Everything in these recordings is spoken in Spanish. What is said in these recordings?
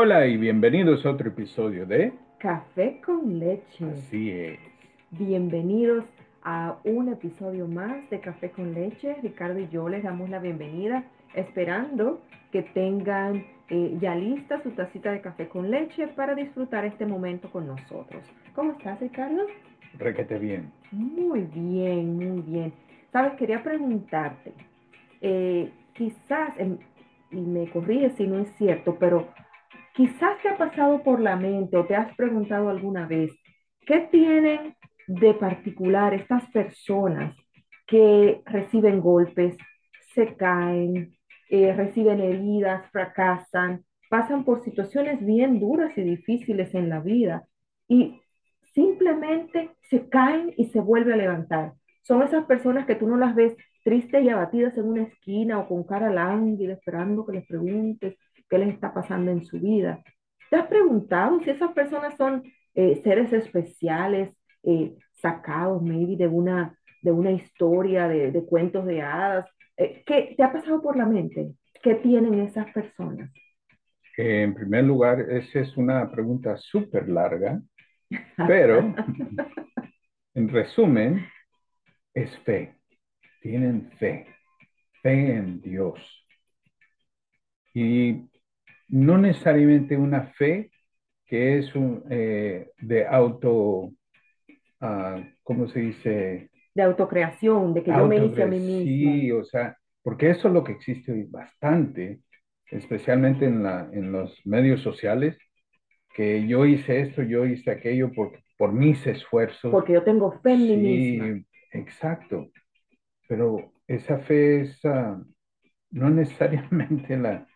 Hola, y bienvenidos a otro episodio de Café con leche. Así es. Bienvenidos a un episodio más de Café con leche. Ricardo y yo les damos la bienvenida esperando que tengan eh, ya lista su tacita de café con leche para disfrutar este momento con nosotros. ¿Cómo estás, Ricardo? Requete bien. Muy bien, muy bien. Sabes, quería preguntarte, eh, quizás, y me corrige si no es cierto, pero quizás te ha pasado por la mente o te has preguntado alguna vez, ¿qué tienen de particular estas personas que reciben golpes, se caen, eh, reciben heridas, fracasan, pasan por situaciones bien duras y difíciles en la vida y simplemente se caen y se vuelven a levantar? Son esas personas que tú no las ves tristes y abatidas en una esquina o con cara lánguida esperando que les preguntes qué les está pasando en su vida. ¿Te has preguntado si esas personas son eh, seres especiales, eh, sacados maybe de una, de una historia, de, de cuentos de hadas? Eh, ¿Qué te ha pasado por la mente? ¿Qué tienen esas personas? En primer lugar, esa es una pregunta súper larga, pero en resumen, es fe. Tienen fe, fe en Dios. Y no necesariamente una fe que es un, eh, de auto, uh, ¿cómo se dice? De autocreación, de que yo me hice a mí mismo. Sí, o sea, porque eso es lo que existe hoy bastante, especialmente en, la, en los medios sociales, que yo hice esto, yo hice aquello por, por mis esfuerzos. Porque yo tengo fe en sí, mí misma. Exacto, pero esa fe es uh, no necesariamente la,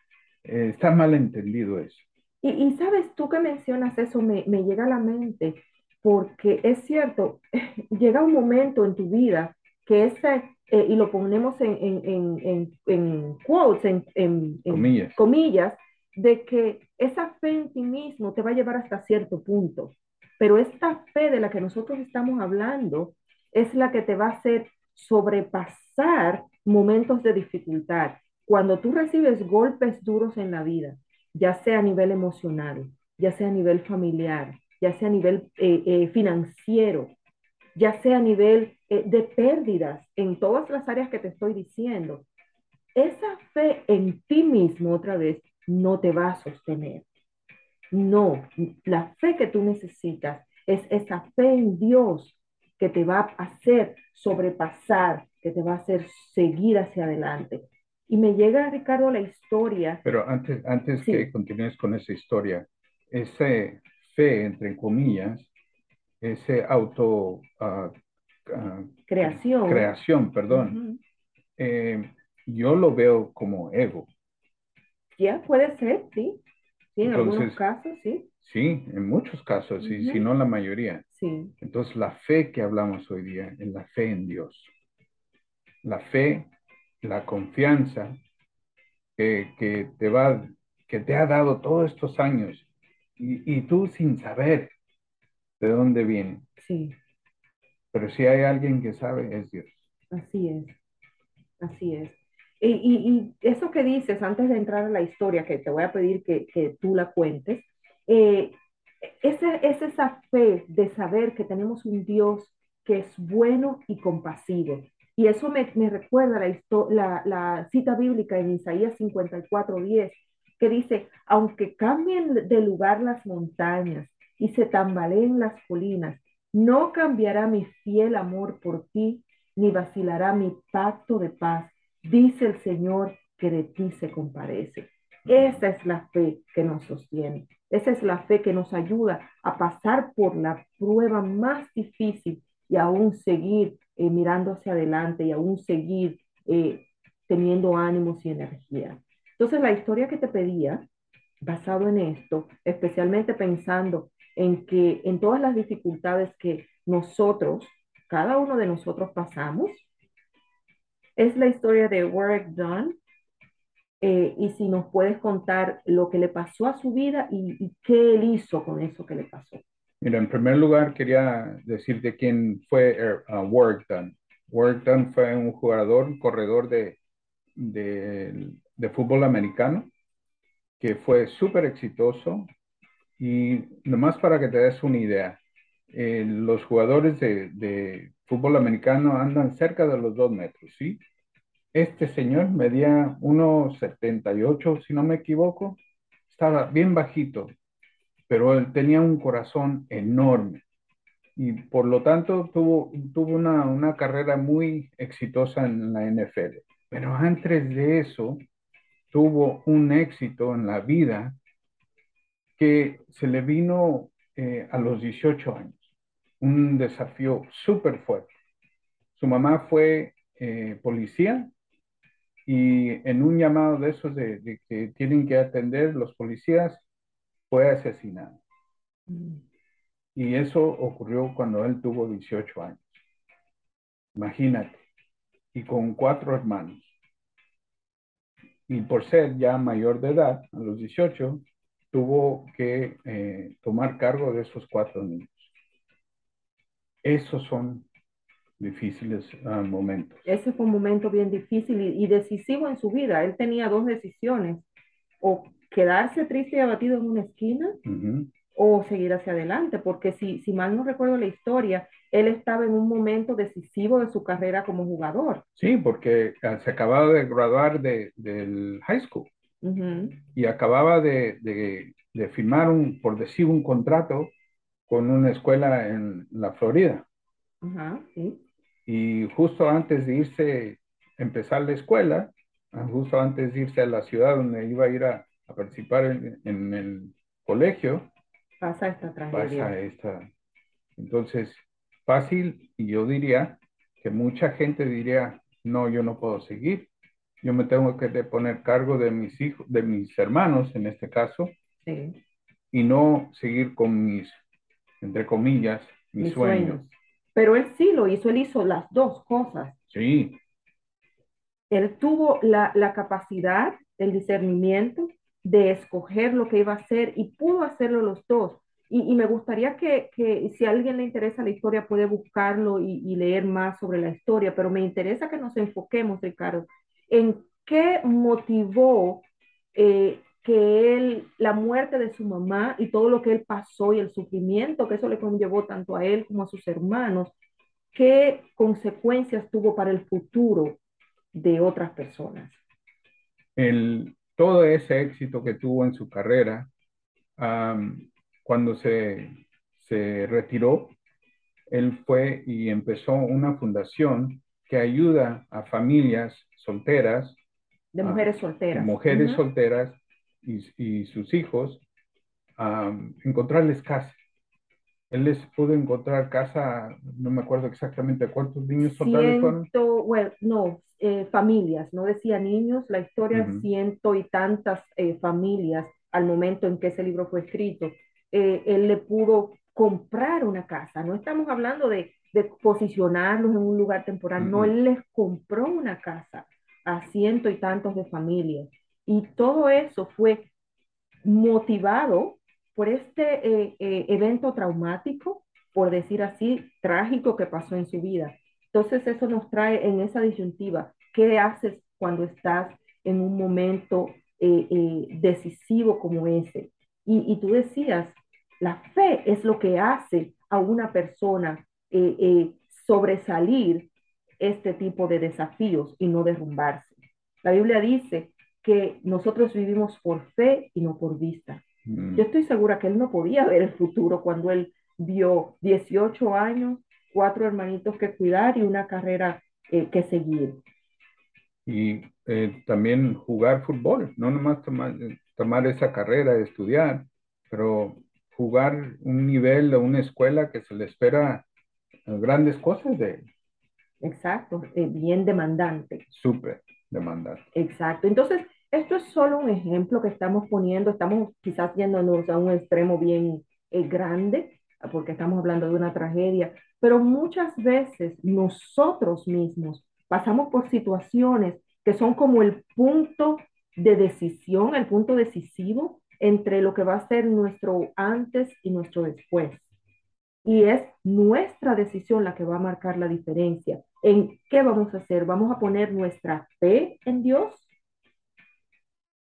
eh, está mal entendido eso. Y, y, sabes, tú que mencionas eso me, me, llega a la mente, porque es cierto, llega un momento en tu vida que ese, eh, y lo ponemos en, en, en, en quotes, en, comillas. comillas, de que esa fe en ti mismo te va a llevar hasta cierto punto. Pero esta fe de la que nosotros estamos hablando es la que te va a hacer sobrepasar momentos de dificultad cuando tú recibes golpes duros en la vida, ya sea a nivel emocional, ya sea a nivel familiar, ya sea a nivel eh, eh, financiero, ya sea a nivel eh, de pérdidas en todas las áreas que te estoy diciendo, esa fe en ti mismo otra vez no te va a sostener. No, la fe que tú necesitas es esa fe en Dios que te va a hacer sobrepasar, que te va a hacer seguir hacia adelante. Y me llega, Ricardo, la historia. Pero antes, antes sí. que continúes con esa historia, esa fe, entre comillas, ese auto... Uh, uh, creación. Creación, perdón. Uh -huh. eh, yo lo veo como ego. Ya, puede ser, sí. Sí, en Entonces, algunos casos, sí. Sí, en muchos casos, sí, si no la mayoría. Sí. Entonces, la fe que hablamos hoy día es la fe en Dios. La fe la confianza que, que, te va, que te ha dado todos estos años y, y, tú sin saber de dónde viene. Sí. Pero si hay alguien que sabe, es Dios. Así es, así es. Y, y, y eso que dices, antes de entrar a la historia, que te voy a pedir que, que tú la cuentes, eh, es, es esa fe de saber que tenemos un Dios que es bueno y compasivo, y eso me, me recuerda la, la, cita bíblica en Isaías 54, 10, que dice, aunque cambien de lugar las montañas y se tambaleen las colinas, no cambiará mi fiel amor por ti, ni vacilará mi pacto de paz, dice el Señor que de ti se comparece. Esa es la fe que nos sostiene. Esa es la fe que nos ayuda a pasar por la prueba más difícil y aún seguir eh, mirando hacia adelante y aún seguir eh, teniendo ánimos y energía. Entonces, la historia que te pedía, basado en esto, especialmente pensando en que en todas las dificultades que nosotros, cada uno de nosotros pasamos, es la historia de Work Done. Eh, y si nos puedes contar lo que le pasó a su vida y, y qué él hizo con eso que le pasó. Mira, en primer lugar quería decirte quién fue uh, Workton. Workton fue un jugador, un corredor de, de, de, fútbol americano que fue súper exitoso y nomás para que te des una idea, eh, los jugadores de, de, fútbol americano andan cerca de los dos metros, ¿sí? Este señor medía 1,78, si no me equivoco, estaba bien bajito, pero él tenía un corazón enorme y por lo tanto tuvo, tuvo una, una carrera muy exitosa en la NFL. Pero antes de eso, tuvo un éxito en la vida que se le vino eh, a los 18 años, un desafío súper fuerte. Su mamá fue eh, policía y en un llamado de esos de, que tienen que atender los policías, fue asesinado. Mm. Y eso ocurrió cuando él tuvo 18 años. Imagínate. Y con cuatro hermanos. Y por ser ya mayor de edad, a los 18, tuvo que eh, tomar cargo de esos cuatro niños. Esos son difíciles uh, momentos. Ese fue un momento bien difícil y, y, decisivo en su vida. Él tenía dos decisiones, o quedarse triste y abatido en una esquina, uh -huh o seguir hacia adelante, porque si, si mal no recuerdo la historia, él estaba en un momento decisivo de su carrera como jugador. Sí, porque ah, se acababa de graduar de, del high school uh -huh. y acababa de, de, de, firmar, un, por decir, un contrato con una escuela en la Florida. Uh -huh, sí. Y justo antes de irse, empezar la escuela, justo antes de irse a la ciudad donde iba a ir a, a participar en, en el colegio, pasa esta tragedia. Pasa esta. Entonces, fácil, y yo diría que mucha gente diría, no, yo no puedo seguir. Yo me tengo que poner cargo de mis hijos, de mis hermanos en este caso, sí. y no seguir con mis, entre comillas, mis, mis sueños. sueños. Pero él sí lo hizo, él hizo las dos cosas. Sí. Él tuvo la, la capacidad, el discernimiento de escoger lo que iba a hacer y pudo hacerlo los dos. Y, y me gustaría que, que, si alguien le interesa la historia puede buscarlo y, y, leer más sobre la historia, pero me interesa que nos enfoquemos, Ricardo, en qué motivó eh, que él, la muerte de su mamá y todo lo que él pasó y el sufrimiento que eso le conllevó tanto a él como a sus hermanos, qué consecuencias tuvo para el futuro de otras personas. El, todo ese éxito que tuvo en su carrera, um, cuando se, se retiró, él fue y empezó una fundación que ayuda a familias solteras. De mujeres solteras. mujeres uh -huh. solteras y, y, sus hijos a um, encontrarles casa. Él les pudo encontrar casa, no me acuerdo exactamente cuántos niños totales fueron. Bueno, no, eh, familias, no decía niños, la historia uh -huh. ciento y tantas eh, familias al momento en que ese libro fue escrito. Eh, él le pudo comprar una casa, no estamos hablando de, de posicionarlos en un lugar temporal, uh -huh. no, él les compró una casa a ciento y tantos de familias. Y todo eso fue motivado por este evento traumático, por decir así, trágico que pasó en su vida. Entonces eso nos trae en esa disyuntiva, ¿qué haces cuando estás en un momento eh, decisivo como ese? Y, y, tú decías, la fe es lo que hace a una persona sobresalir este tipo de desafíos y no derrumbarse. La Biblia dice que nosotros vivimos por fe y no por vista. Mm. Yo estoy segura que él no podía ver el futuro cuando él vio 18 años, cuatro hermanitos que cuidar y una carrera eh, que seguir. Y eh, también jugar fútbol, no nomás tomar, tomar esa carrera, estudiar, pero jugar un nivel de una escuela que se le espera grandes cosas de él. Exacto, eh, bien demandante. Súper demandante. Exacto. Entonces, esto es solo un ejemplo que estamos poniendo, estamos quizás yéndonos a un extremo bien eh, grande, porque estamos hablando de una tragedia, pero muchas veces nosotros mismos pasamos por situaciones que son como el punto de decisión, el punto decisivo entre lo que va a ser nuestro antes y nuestro después. Y es nuestra decisión la que va a marcar la diferencia. ¿En qué vamos a hacer? ¿Vamos a poner nuestra fe en Dios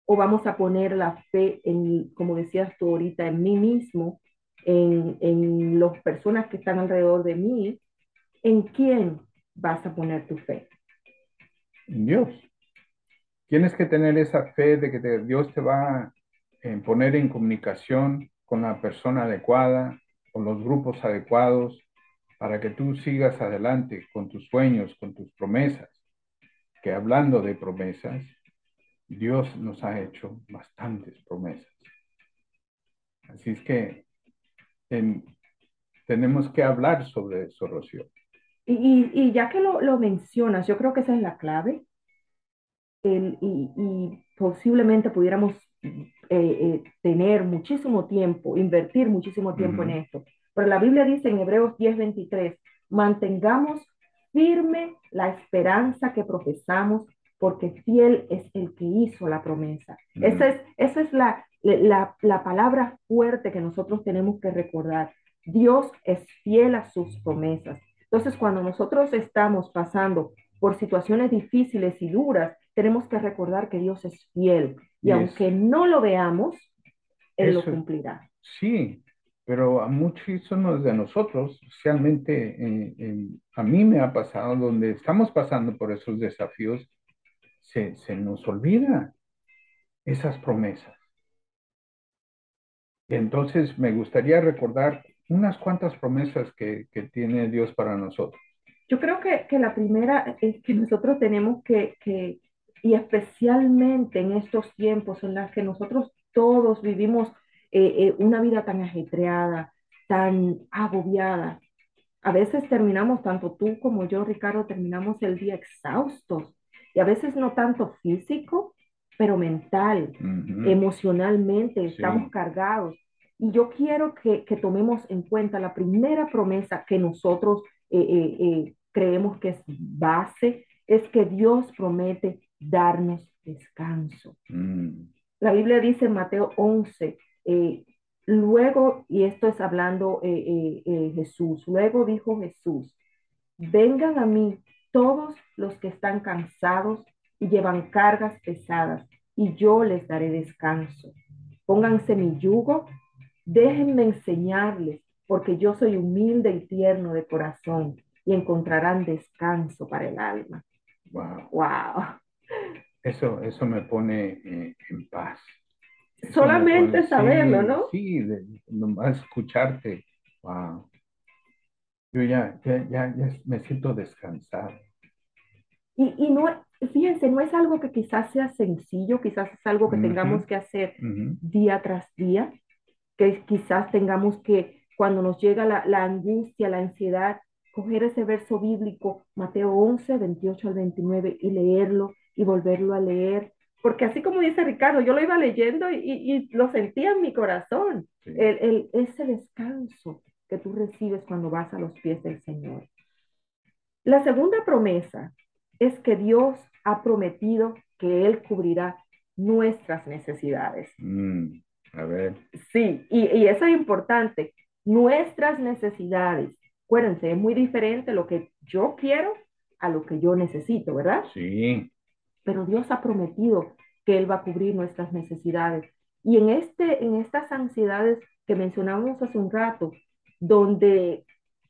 o vamos a poner la fe en, como decías tú ahorita, en mí mismo, en, en las personas que están alrededor de mí, ¿en quién vas a poner tu fe? En Dios. Tienes que tener esa fe de que Dios te va a eh, poner en comunicación con la persona adecuada, con los grupos adecuados, para que tú sigas adelante con tus sueños, con tus promesas. Que hablando de promesas, Dios nos ha hecho bastantes promesas. Así es que tenemos que hablar sobre eso, Rocío. Y, ya que lo, mencionas, yo creo que esa es la clave. y, posiblemente pudiéramos eh, eh, tener muchísimo tiempo, invertir muchísimo tiempo en esto. Pero la Biblia dice en Hebreos 10:23, mantengamos firme la esperanza que profesamos, porque fiel es el que hizo la promesa. Esa es, esa es la, la, la palabra fuerte que nosotros tenemos que recordar. Dios es fiel a sus promesas. Entonces, cuando nosotros estamos pasando por situaciones difíciles y duras, tenemos que recordar que Dios es fiel y aunque no lo veamos, Él lo cumplirá. Sí, pero a muchísimos de nosotros, especialmente a mí me ha pasado, donde estamos pasando por esos desafíos, se, se nos olvida esas promesas. Entonces me gustaría recordar unas cuantas promesas que, que tiene Dios para nosotros. Yo creo que, que, la primera es que nosotros tenemos que, que, y especialmente en estos tiempos en los que nosotros todos vivimos eh, eh, una vida tan ajetreada, tan agobiada, a veces terminamos, tanto tú como yo, Ricardo, terminamos el día exhaustos y a veces no tanto físico, pero mental, emocionalmente, estamos cargados. Y yo quiero que, tomemos en cuenta la primera promesa que nosotros eh, eh, eh, creemos que es base, es que Dios promete darnos descanso. Mm. La Biblia dice en Mateo 11, luego, y esto es hablando Jesús, luego dijo Jesús, vengan a mí todos los que están cansados y llevan cargas pesadas, y yo les daré descanso. Pónganse mi yugo Déjenme enseñarles, porque yo soy humilde y tierno de corazón, y encontrarán descanso para el alma. Wow. Wow. Eso, eso me pone eh, en paz. Solamente saberlo, ¿no? Sí, nomás escucharte. Wow. Yo ya, ya, ya, me siento descansado. Y, y, no, fíjense, no es algo que quizás sea sencillo, quizás es algo que tengamos que hacer día tras día, que quizás tengamos que, cuando nos llega la, la, angustia, la ansiedad, coger ese verso bíblico, Mateo 11, 28 al 29, y leerlo y volverlo a leer. Porque así como dice Ricardo, yo lo iba leyendo y, y lo sentía en mi corazón, el, el, ese descanso que tú recibes cuando vas a los pies del Señor. La segunda promesa es que Dios ha prometido que Él cubrirá nuestras necesidades. Mm. A ver. Sí, y, y eso es importante. Nuestras necesidades. Acuérdense, es muy diferente lo que yo quiero a lo que yo necesito, ¿verdad? Sí. Pero Dios ha prometido que Él va a cubrir nuestras necesidades. Y en, este, en estas ansiedades que mencionamos hace un rato, donde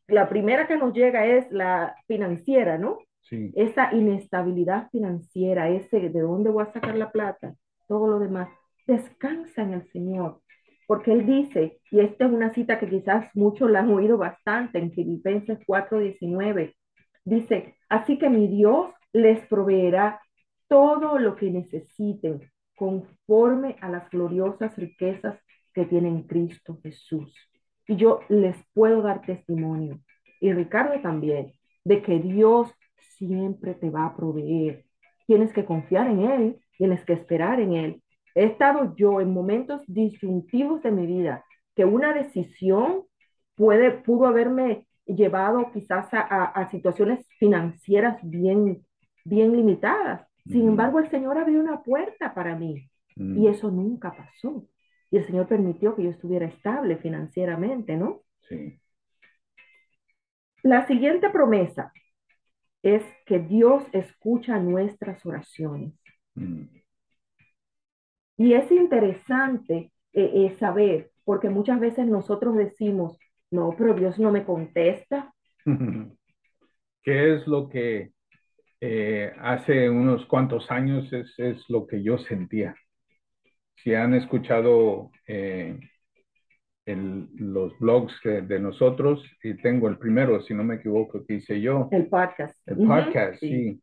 la primera que nos llega es la financiera, ¿no? Sí. Esa inestabilidad financiera, ese de dónde voy a sacar la plata, todo lo demás descansa en el Señor. Porque Él dice, y esta es una cita que quizás muchos la han oído bastante en Filipenses 4:19, dice, así que mi Dios les proveerá todo lo que necesiten conforme a las gloriosas riquezas que tiene en Cristo Jesús. Y yo les puedo dar testimonio, y Ricardo también, de que Dios siempre te va a proveer. Tienes que confiar en Él, tienes que esperar en Él, He estado yo en momentos disyuntivos de mi vida que una decisión puede, pudo haberme llevado quizás a, situaciones financieras bien, bien limitadas. Sin embargo, el Señor abrió una puerta para mí y mm. eso nunca pasó. Y el Señor permitió que yo estuviera estable financieramente, ¿no? Sí. La siguiente promesa es que Dios escucha nuestras oraciones. Mm. Y es interesante eh, eh, saber, porque muchas veces nosotros decimos, no, pero Dios no me contesta. ¿Qué es lo que eh, hace unos cuantos años es, es, lo que yo sentía? Si han escuchado el, los blogs de, de, nosotros, y tengo el primero, si no me equivoco, que hice yo. El podcast. El podcast, sí. sí.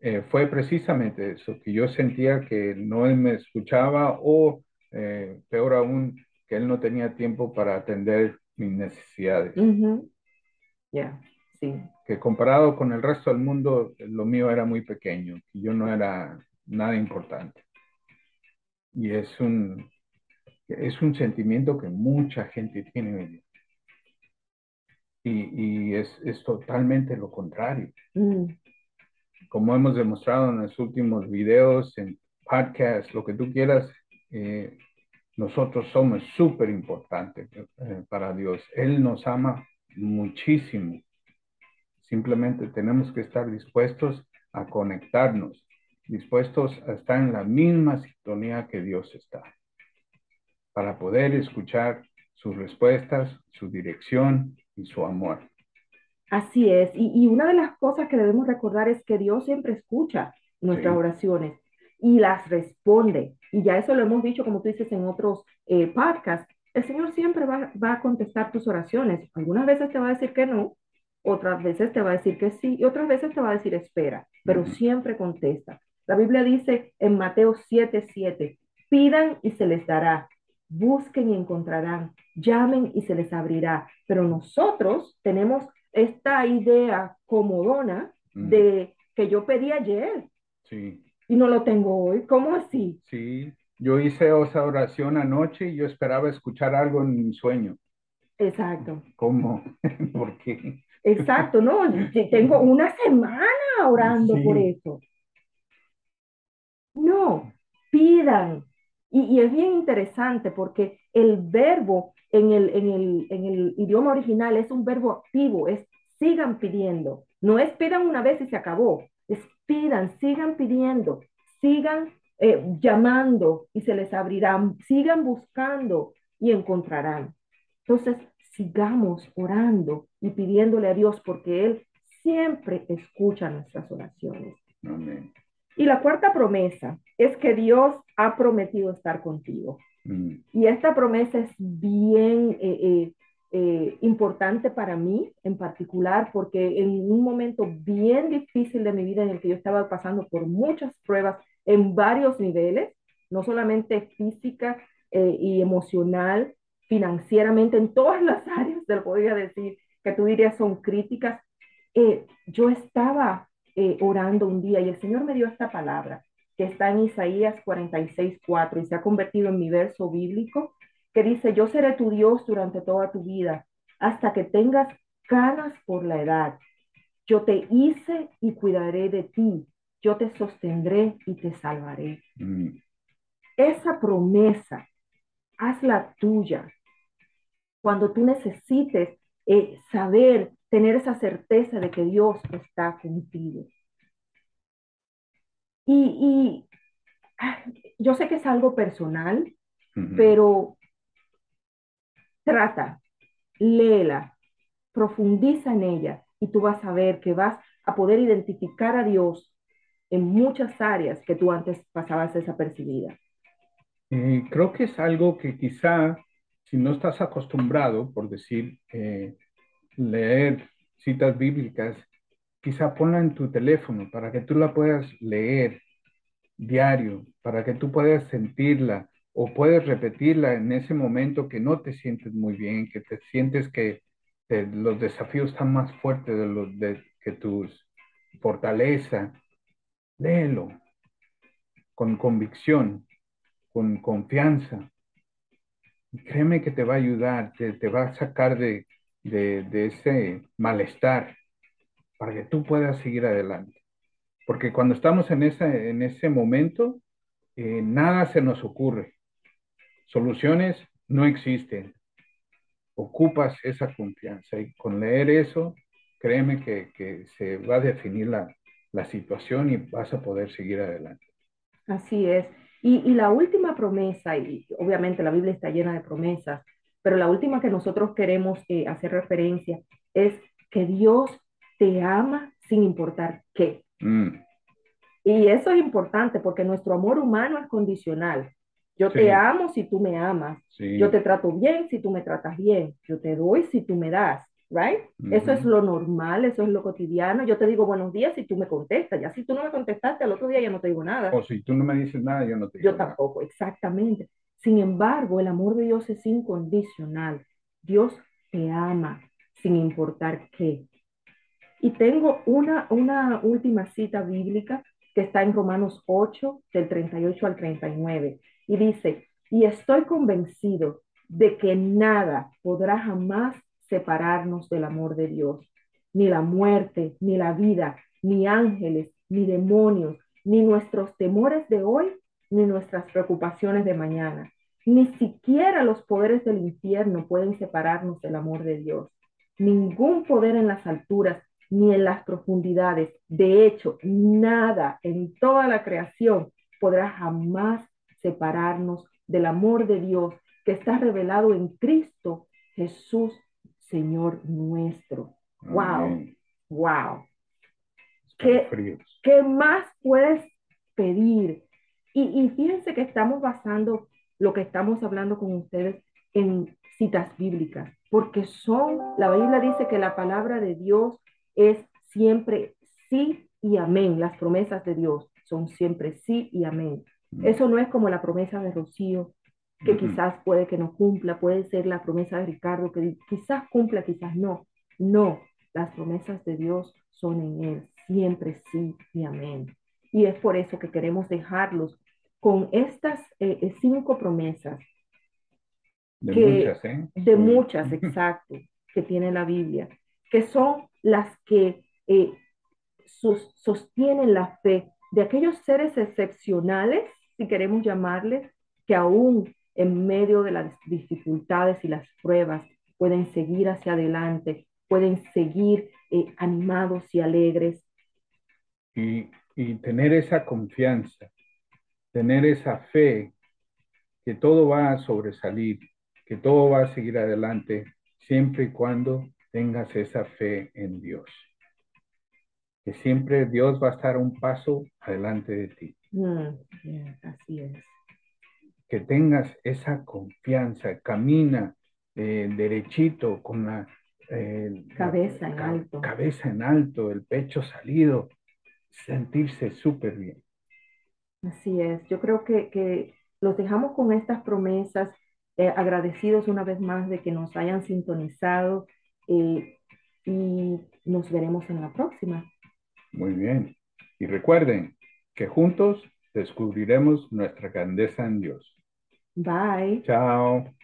Eh, fue precisamente eso, que yo sentía que no él me escuchaba o eh, peor aún, que él no tenía tiempo para atender mis necesidades. Ya, sí. Que comparado con el resto del mundo, lo mío era muy pequeño, y yo no era nada importante. Y es un, es un sentimiento que mucha gente tiene hoy y, y es, es, totalmente lo contrario. Mm como hemos demostrado en los últimos videos, en podcasts, lo que tú quieras, eh, nosotros somos súper importantes eh, para Dios. Él nos ama muchísimo. Simplemente tenemos que estar dispuestos a conectarnos, dispuestos a estar en la misma sintonía que Dios está, para poder escuchar sus respuestas, su dirección y su amor. Así es, y, una de las cosas que debemos recordar es que Dios siempre escucha nuestras oraciones y las responde. Y ya eso lo hemos dicho, como tú dices, en otros eh, podcasts. El Señor siempre va, a contestar tus oraciones. Algunas veces te va a decir que no, otras veces te va a decir que sí, y otras veces te va a decir espera, pero siempre contesta. La Biblia dice en Mateo 7:7, 7, pidan y se les dará, busquen y encontrarán, llamen y se les abrirá. Pero nosotros tenemos esta idea comodona mm. de que yo pedí ayer sí. y no lo tengo hoy. ¿Cómo así? Sí, yo hice esa oración anoche y yo esperaba escuchar algo en mi sueño. Exacto. ¿Cómo? ¿Por qué? Exacto, no, tengo una semana orando por eso. No, pidan. Y, es bien interesante porque el verbo en el, en, el, en el idioma original es un verbo activo, es sigan pidiendo. No es pidan una vez y se acabó, es pidan, sigan pidiendo, sigan eh, llamando y se les abrirán, sigan buscando y encontrarán. Entonces, sigamos orando y pidiéndole a Dios porque Él siempre escucha nuestras oraciones. Amén. Y la cuarta promesa es que Dios ha prometido estar contigo. Mm. Y esta promesa es bien eh, eh, eh, importante para mí en particular, porque en un momento bien difícil de mi vida en el que yo estaba pasando por muchas pruebas en varios niveles, no solamente física y emocional, financieramente, en todas las áreas, te lo podría decir, que tú dirías son críticas, yo estaba orando un día y el Señor me dio esta palabra que está en Isaías 46, 4 y se ha convertido en mi verso bíblico, que dice, yo seré tu Dios durante toda tu vida, hasta que tengas canas por la edad. Yo te hice y cuidaré de ti, yo te sostendré y te salvaré. Mm. Esa promesa, hazla tuya. Cuando tú necesites eh, saber, tener esa certeza de que Dios está contigo. Y, yo sé que es algo personal, pero trata, léela, profundiza en ella y tú vas a ver que vas a poder identificar a Dios en muchas áreas que tú antes pasabas desapercibida. Eh, creo que es algo que quizá, si no estás acostumbrado, por decir, eh, leer citas bíblicas, quizá ponla en tu teléfono para que tú la puedas leer diario, para que tú puedas sentirla o puedes repetirla en ese momento que no te sientes muy bien, que te sientes que los desafíos están más fuertes de los de, que tus fortaleza. Léelo con convicción, con confianza. Y créeme que te va a ayudar, te, te va a sacar de, de, ese malestar para que tú puedas seguir adelante. Porque cuando estamos en, ese, en ese momento, eh, nada se nos ocurre. Soluciones no existen. Ocupas esa confianza y con leer eso, créeme que, que se va a definir la, la situación y vas a poder seguir adelante. Así es. Y, y la última promesa, y obviamente la Biblia está llena de promesas, pero la última que nosotros queremos eh, hacer referencia es que Dios te ama sin importar qué. Mm, Y eso es importante porque nuestro amor humano es condicional. Yo Sí. te amo si tú me amas. sí. Yo te trato bien si tú me tratas bien. Yo te doy si tú me das. Right? Eso es lo normal, eso es lo cotidiano. Yo te digo buenos días si tú me contestas. Ya si tú no me contestaste, al otro día ya no te digo nada. O si tú no me dices nada, yo no te digo Yo nada. tampoco, exactamente. Sin embargo, el amor de Dios es incondicional. Dios te ama sin importar qué. Y tengo una, una última cita bíblica que está en Romanos 8, del 38 al 39. Y dice, y estoy convencido de que nada podrá jamás separarnos del amor de Dios. Ni la muerte, ni la vida, ni ángeles, ni demonios, ni nuestros temores de hoy, ni nuestras preocupaciones de mañana. Ni siquiera los poderes del infierno pueden separarnos del amor de Dios. Ningún poder en las alturas ni en las profundidades. De hecho, nada en toda la creación podrá jamás separarnos del amor de Dios que está revelado en Cristo Jesús, Señor nuestro. Wow, Amén. wow. ¿Qué-. ¿Qué más puedes pedir? Y, y fíjense que estamos basando lo que estamos hablando con ustedes en citas bíblicas, porque son, la Biblia dice que la palabra de Dios es siempre sí y amén. Las promesas de Dios son siempre sí y amén. Mm. Eso no es como la promesa de Rocío, que quizás puede que no cumpla, puede ser la promesa de Ricardo, que quizás cumpla, quizás no. No, las promesas de Dios son en Él, siempre sí y amén. Y es por eso que queremos dejarlos con estas eh, eh, cinco promesas, De que- muchas, ¿eh? de muchas, exacto, que tiene la Biblia, que son las que eh, sos- sostienen la fe de aquellos seres excepcionales, si queremos llamarles, que aún en medio de las dificultades y las pruebas pueden seguir hacia adelante, pueden seguir eh, animados y alegres. y, y tener esa confianza, tener esa fe que todo va a sobresalir, que todo va a seguir adelante, siempre y cuando tengas esa fe en Dios. Que siempre Dios va a estar un paso adelante de ti. Mm, yeah, así es. Que tengas esa confianza, camina eh, derechito con la eh, la Cabeza en ca- alto. cabeza en alto, el pecho salido, sentirse súper bien. Así es, yo creo que, que los dejamos con estas promesas, eh, agradecidos una vez más de que nos hayan sintonizado eh, y nos veremos en la próxima. Muy bien. Y recuerden que juntos descubriremos nuestra grandeza en Dios. Bye. Chao.